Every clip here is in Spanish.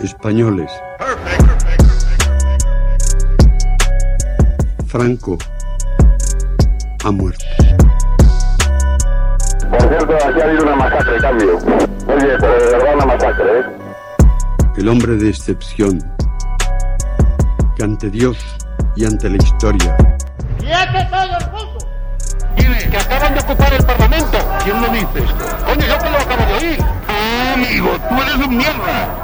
Españoles. Franco ha muerto. Por cierto, aquí ha habido una masacre, cambio. Oye, pero de verdad una masacre, ¿eh? El hombre de excepción, que ante Dios y ante la historia ¡Quieto todo el mundo! Dime, que acaban de ocupar el Parlamento. ¿Quién lo dice esto? Coño, yo que lo acabo de oír. Ah, amigo, tú eres un mierda.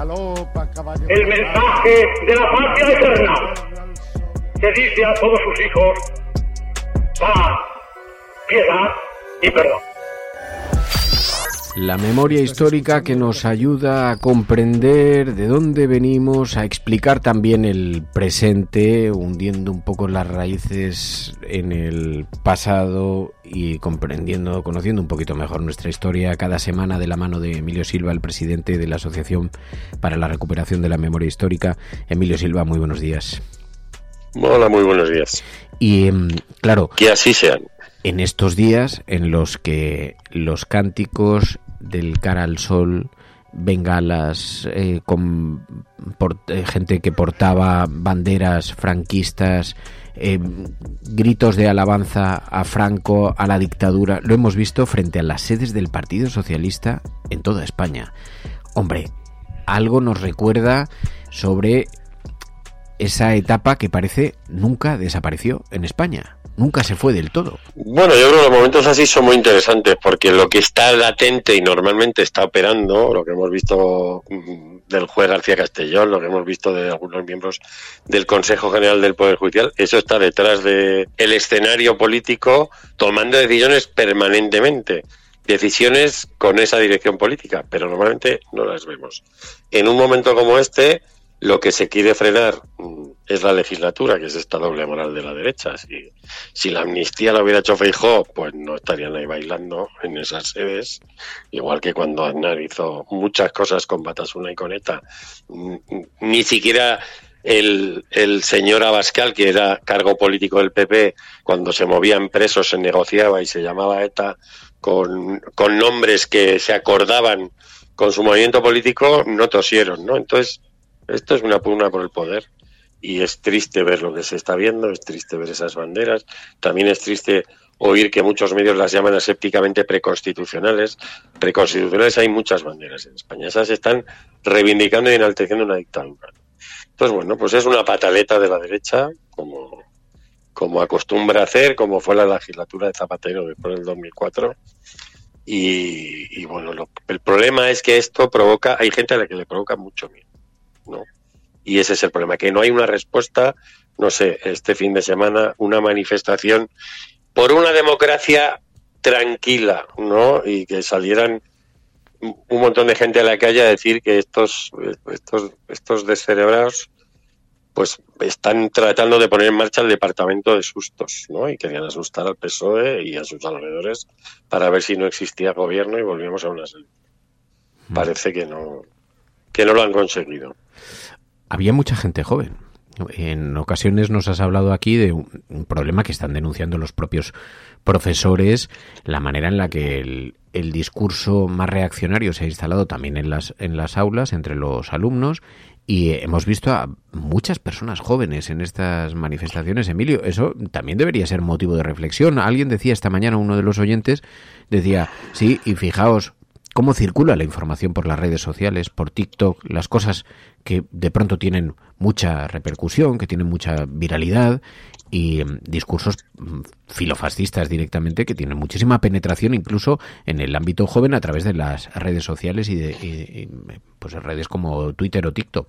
galopa caballo. El mensaje de la patria eterna que dice a todos sus hijos paz, piedad y perdón. La memoria histórica que nos ayuda a comprender de dónde venimos, a explicar también el presente, hundiendo un poco las raíces en el pasado y comprendiendo, conociendo un poquito mejor nuestra historia cada semana de la mano de Emilio Silva, el presidente de la Asociación para la Recuperación de la Memoria Histórica. Emilio Silva, muy buenos días. Hola, muy buenos días. Y em, claro, Que así sean. en estos días en los que los cánticos del cara al sol, bengalas, eh, eh, gente que portaba banderas franquistas, eh, gritos de alabanza a Franco, a la dictadura, lo hemos visto frente a las sedes del Partido Socialista en toda España. Hombre, algo nos recuerda sobre esa etapa que parece nunca desapareció en España. Nunca se fue del todo. Bueno, yo creo que los momentos así son muy interesantes porque lo que está latente y normalmente está operando, lo que hemos visto mm, del juez García Castellón, lo que hemos visto de algunos miembros del Consejo General del Poder Judicial, eso está detrás del el escenario político tomando decisiones permanentemente. Decisiones con esa dirección política, pero normalmente no las vemos. En un momento como este, lo que se quiere frenar mm, es la legislatura, que es esta doble moral de la derecha. Si, si la amnistía la hubiera hecho Feijó, pues no estarían ahí bailando en esas sedes. Igual que cuando Aznar hizo muchas cosas con Batasuna y con ETA. Mm, mm, Ni siquiera el, señor Abascal, que era cargo político del PP, cuando se movían presos se negociaba y se llamaba ETA con nombres que se acordaban con su movimiento político, no tosieron, ¿no? Entonces, esto es una pugna por el poder y es triste ver lo que se está viendo, es triste ver esas banderas, también es triste oír que muchos medios las llaman asépticamente preconstitucionales. Preconstitucionales hay muchas banderas en España, esas están reivindicando y enalteciendo una dictadura. Entonces, bueno, pues es una pataleta de la derecha, como, como acostumbra hacer, como fue la legislatura de Zapatero después del 2004. Y, y bueno, el problema es que esto provoca, hay gente a la que le provoca mucho miedo, ¿no? Y ese es el problema, que no hay una respuesta, no sé, este fin de semana, una manifestación por una democracia tranquila, ¿no? Y que salieran un montón de gente a la calle a decir que estos, estos, estos descerebrados pues están tratando de poner en marcha el departamento de sustos, ¿no? Y querían asustar al PSOE y a sus alrededores para ver si no existía gobierno y volvíamos a una Parece que no, que no lo han conseguido. Había mucha gente joven. En ocasiones nos has hablado aquí de un, problema que están denunciando los propios profesores, la manera en la que el, el discurso más reaccionario se ha instalado también en las, en las aulas, entre los alumnos, y hemos visto a muchas personas jóvenes en estas manifestaciones. Emilio, eso también debería ser motivo de reflexión. Alguien decía esta mañana, uno de los oyentes, decía, sí, y fijaos, cómo circula la información por las redes sociales, por TikTok, las cosas que de pronto tienen mucha repercusión, que tienen mucha viralidad y mm, discursos mm, filofascistas directamente que tienen muchísima penetración incluso en el ámbito joven a través de las redes sociales y de pues redes como Twitter o TikTok.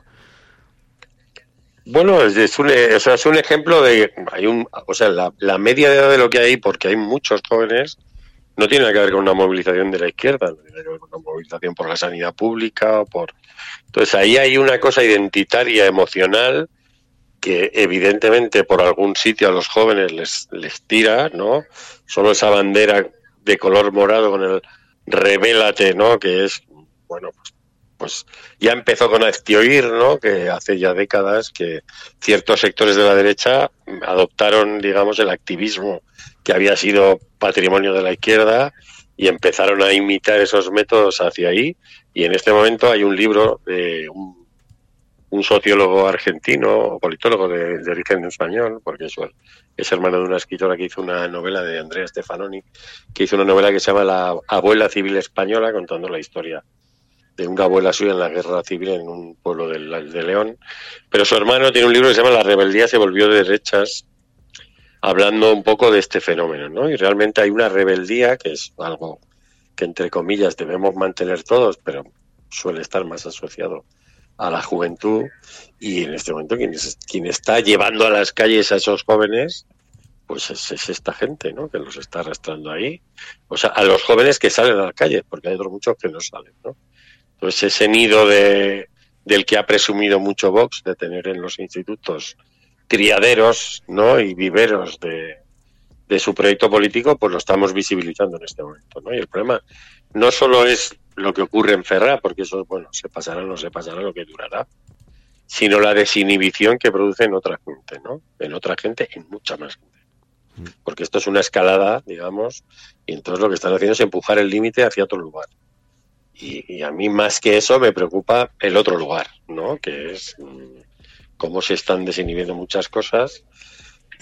Bueno, es un, es un ejemplo de hay un, o sea, la, la media de edad de lo que hay, porque hay muchos jóvenes no tiene nada que ver con una movilización de la izquierda, no tiene que ver con una movilización por la sanidad pública, por entonces ahí hay una cosa identitaria, emocional, que evidentemente por algún sitio a los jóvenes les, les tira, ¿no? Solo esa bandera de color morado con el revélate, ¿no? Que es, bueno, pues, pues ya empezó con Aztioir, ¿no? Que hace ya décadas que ciertos sectores de la derecha adoptaron, digamos, el activismo que había sido patrimonio de la izquierda y empezaron a imitar esos métodos hacia ahí. Y en este momento hay un libro de un, sociólogo argentino o politólogo de, origen español, porque es, es hermano de una escritora que hizo una novela de Andrea Stefanoni, que hizo una novela que se llama La abuela civil española, contando la historia de una abuela suya en la guerra civil en un pueblo de, de León. Pero su hermano tiene un libro que se llama La rebeldía se volvió de derechas, hablando un poco de este fenómeno, ¿no? Y realmente hay una rebeldía, que es algo que entre comillas debemos mantener todos, pero suele estar más asociado a la juventud y en este momento quien, quien está llevando a las calles a esos jóvenes pues es, esta gente, ¿no? Que los está arrastrando ahí. O sea, a los jóvenes que salen a la calle, porque hay otros muchos que no salen, ¿no? Entonces ese nido de, del que ha presumido mucho Vox de tener en los institutos criaderos ¿no? y viveros de, de su proyecto político, pues lo estamos visibilizando en este momento. ¿no? Y el problema no solo es lo que ocurre en Ferra, porque eso, bueno, se pasará o no se pasará lo que durará, sino la desinhibición que produce en otra gente, ¿no? En otra gente, en mucha más gente. Mm. Porque esto es una escalada, digamos, y entonces lo que están haciendo es empujar el límite hacia otro lugar. Y, y, a mí más que eso me preocupa el otro lugar, ¿no? Que es mm, cómo se están desinhibiendo muchas cosas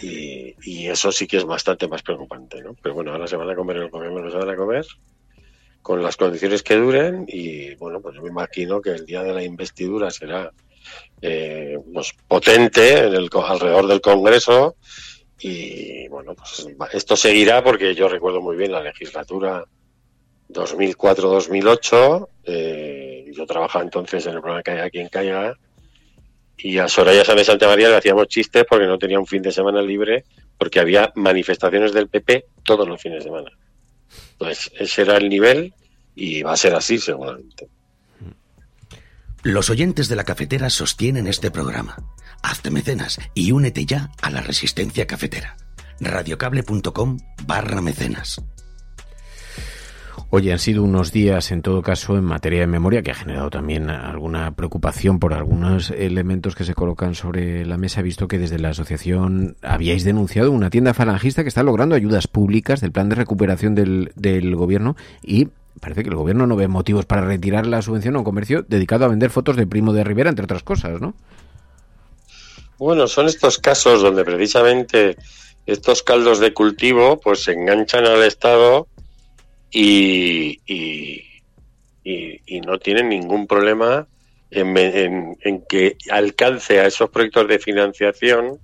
y, eso sí que es bastante más preocupante, ¿no? Pero bueno, ahora se van a comer el gobierno, se van a comer con las condiciones que duren y bueno, pues yo me imagino que el día de la investidura será eh, pues potente en el, alrededor del Congreso y bueno, pues esto seguirá porque yo recuerdo muy bien la legislatura 2004-2008, eh, yo trabajaba entonces en el programa Caiga quien caiga y a Soraya Sáenz Santa María le hacíamos chistes porque no tenía un fin de semana libre porque había manifestaciones del PP todos los fines de semana. Entonces, ese era el nivel y va a ser así seguramente. Los oyentes de la cafetera sostienen este programa. Hazte mecenas y únete ya a la resistencia cafetera. radiocable.com barra mecenas. Oye, han sido unos días, en todo caso, en materia de memoria, que ha generado también alguna preocupación por algunos elementos que se colocan sobre la mesa. Visto que desde la asociación habíais denunciado una tienda falangista que está logrando ayudas públicas del plan de recuperación del, del gobierno y parece que el gobierno no ve motivos para retirar la subvención a un comercio dedicado a vender fotos de Primo de Rivera, entre otras cosas, ¿no? Bueno, son estos casos donde precisamente estos caldos de cultivo pues se enganchan al Estado y, y, no tienen ningún problema en, que alcance a esos proyectos de financiación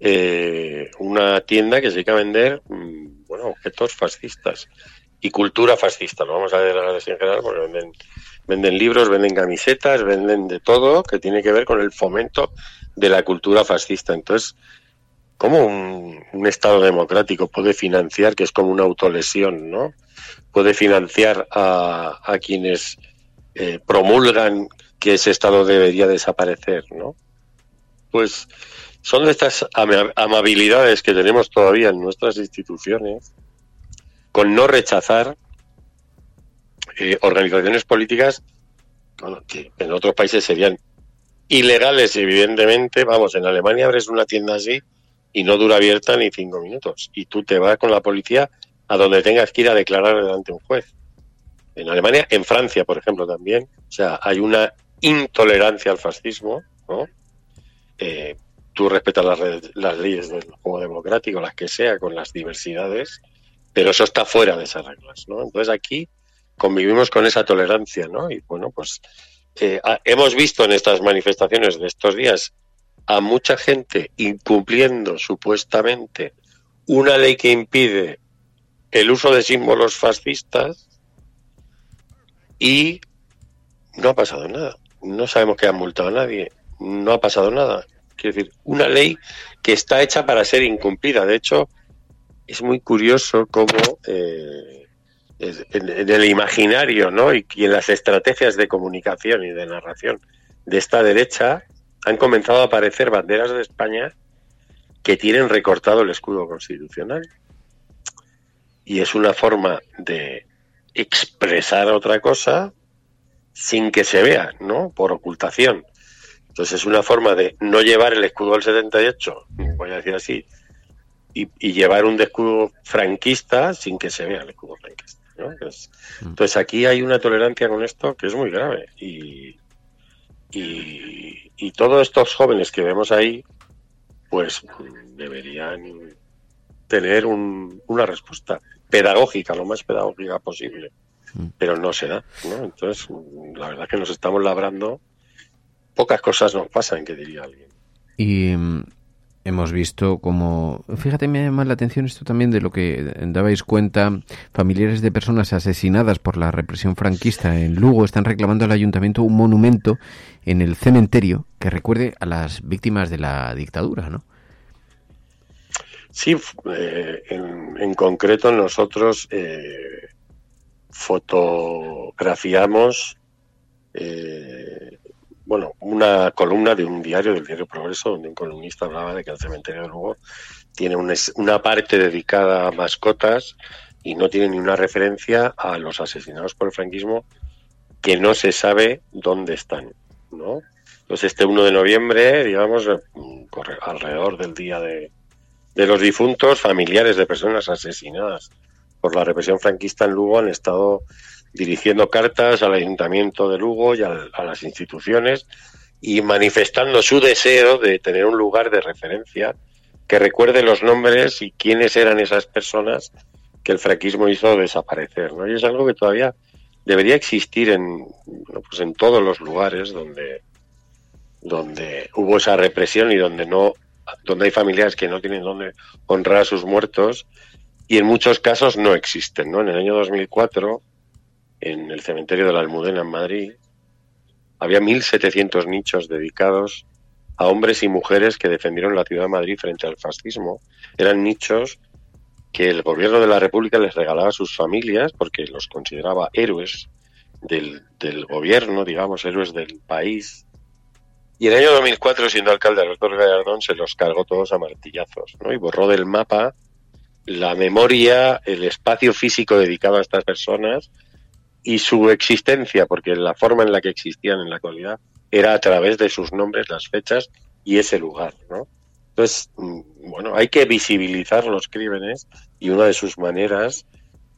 eh, una tienda que se dedica a vender mm, bueno, objetos fascistas y cultura fascista. Lo vamos a ver en general porque venden, venden libros, venden camisetas, venden de todo que tiene que ver con el fomento de la cultura fascista. Entonces, ¿cómo un Estado democrático puede financiar, que es como una autolesión, ¿no? Puede financiar a, quienes eh, promulgan que ese Estado debería desaparecer, ¿no? Pues son de estas amabilidades que tenemos todavía en nuestras instituciones con no rechazar eh, organizaciones políticas que en otros países serían ilegales, evidentemente. Vamos, en Alemania abres una tienda así y no dura abierta ni cinco minutos. Y tú te vas con la policía a donde tengas que ir a declarar delante de un juez. En Alemania, en Francia, por ejemplo, también. O sea, hay una intolerancia al fascismo, ¿no? Eh, tú respetas las, las, leyes del juego democrático, las que sea, con las diversidades, pero eso está fuera de esas reglas, ¿no? Entonces aquí convivimos con esa tolerancia, ¿no? Y bueno, pues eh, hemos visto en estas manifestaciones de estos días a mucha gente incumpliendo supuestamente una ley que impide el uso de símbolos fascistas y no ha pasado nada. No sabemos que han multado a nadie. No ha pasado nada. Quiero decir, una ley que está hecha para ser incumplida. De hecho, es muy curioso cómo eh, en, el imaginario ¿no? y, en las estrategias de comunicación y de narración de esta derecha han comenzado a aparecer banderas de España que tienen recortado el escudo constitucional. Y es una forma de expresar otra cosa sin que se vea, ¿no? Por ocultación. Entonces es una forma de no llevar el escudo del 78, voy a decir así, y, llevar un escudo franquista sin que se vea el escudo franquista. ¿no? Entonces, mm. entonces, aquí hay una tolerancia con esto que es muy grave. Y, y, y todos estos jóvenes que vemos ahí, pues deberían tener una respuesta pedagógica, lo más pedagógica posible. Mm. Pero no se da, ¿no? Entonces, la verdad es que nos estamos labrando. Pocas cosas nos pasan, que diría alguien. Y mm, hemos visto como, fíjate, me llama la atención esto también de lo que dabais cuenta, familiares de personas asesinadas por la represión franquista en Lugo están reclamando al ayuntamiento un monumento en el cementerio que recuerde a las víctimas de la dictadura, ¿no? Sí, eh, en, concreto nosotros eh, fotografiamos eh, bueno, una columna de un diario, del diario Progreso, donde un columnista hablaba de que el cementerio de Lugo tiene una parte dedicada a mascotas y no tiene ni una referencia a los asesinados por el franquismo que no se sabe dónde están, ¿no? Entonces este 1 de noviembre, digamos, alrededor del día de, de los difuntos, familiares de personas asesinadas por la represión franquista en Lugo han estado dirigiendo cartas al Ayuntamiento de Lugo y a, las instituciones y manifestando su deseo de tener un lugar de referencia que recuerde los nombres y quiénes eran esas personas que el franquismo hizo desaparecer. ¿no? Y es algo que todavía debería existir en, pues en todos los lugares donde, donde hubo esa represión y donde no donde hay familias que no tienen donde honrar a sus muertos y en muchos casos no existen. ¿no? En el año 2004, en el cementerio de la Almudena en Madrid, había 1.700 nichos dedicados a hombres y mujeres que defendieron la ciudad de Madrid frente al fascismo. Eran nichos que el gobierno de la República les regalaba a sus familias porque los consideraba héroes del, del gobierno, digamos, héroes del país, y en el año 2004, siendo alcalde Alberto Gallardón, se los cargó todos a martillazos, ¿no? Y borró del mapa la memoria, el espacio físico dedicado a estas personas y su existencia, porque la forma en la que existían en la actualidad era a través de sus nombres, las fechas y ese lugar, ¿no? Entonces, mm, bueno, hay que visibilizar los crímenes y una de sus maneras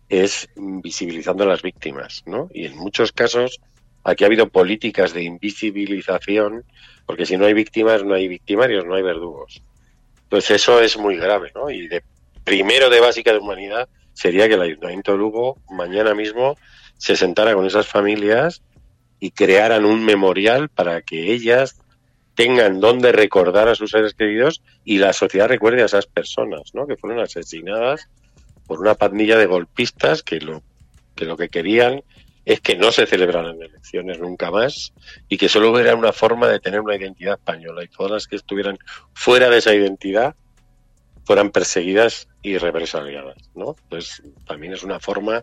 es visibilizando a las víctimas, ¿no? Y en muchos casos aquí ha habido políticas de invisibilización porque si no hay víctimas, no hay victimarios, no hay verdugos. Entonces eso es muy grave, ¿no? Y de primero de básica de humanidad sería que el Ayuntamiento de Lugo mañana mismo se sentara con esas familias y crearan un memorial para que ellas tengan donde recordar a sus seres queridos y la sociedad recuerde a esas personas, ¿no? Que fueron asesinadas por una pandilla de golpistas que lo que lo que querían es que no se celebraran elecciones nunca más y que solo hubiera una forma de tener una identidad española y todas las que estuvieran fuera de esa identidad fueran perseguidas y represaliadas, ¿no? Pues también es una forma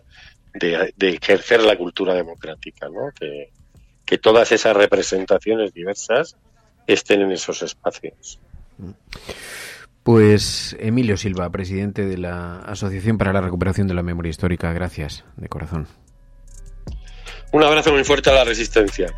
de, ejercer la cultura democrática, ¿no? Que, que todas esas representaciones diversas estén en esos espacios. Pues Emilio Silva, presidente de la Asociación para la Recuperación de la Memoria Histórica, gracias de corazón. Un abrazo muy fuerte a la resistencia.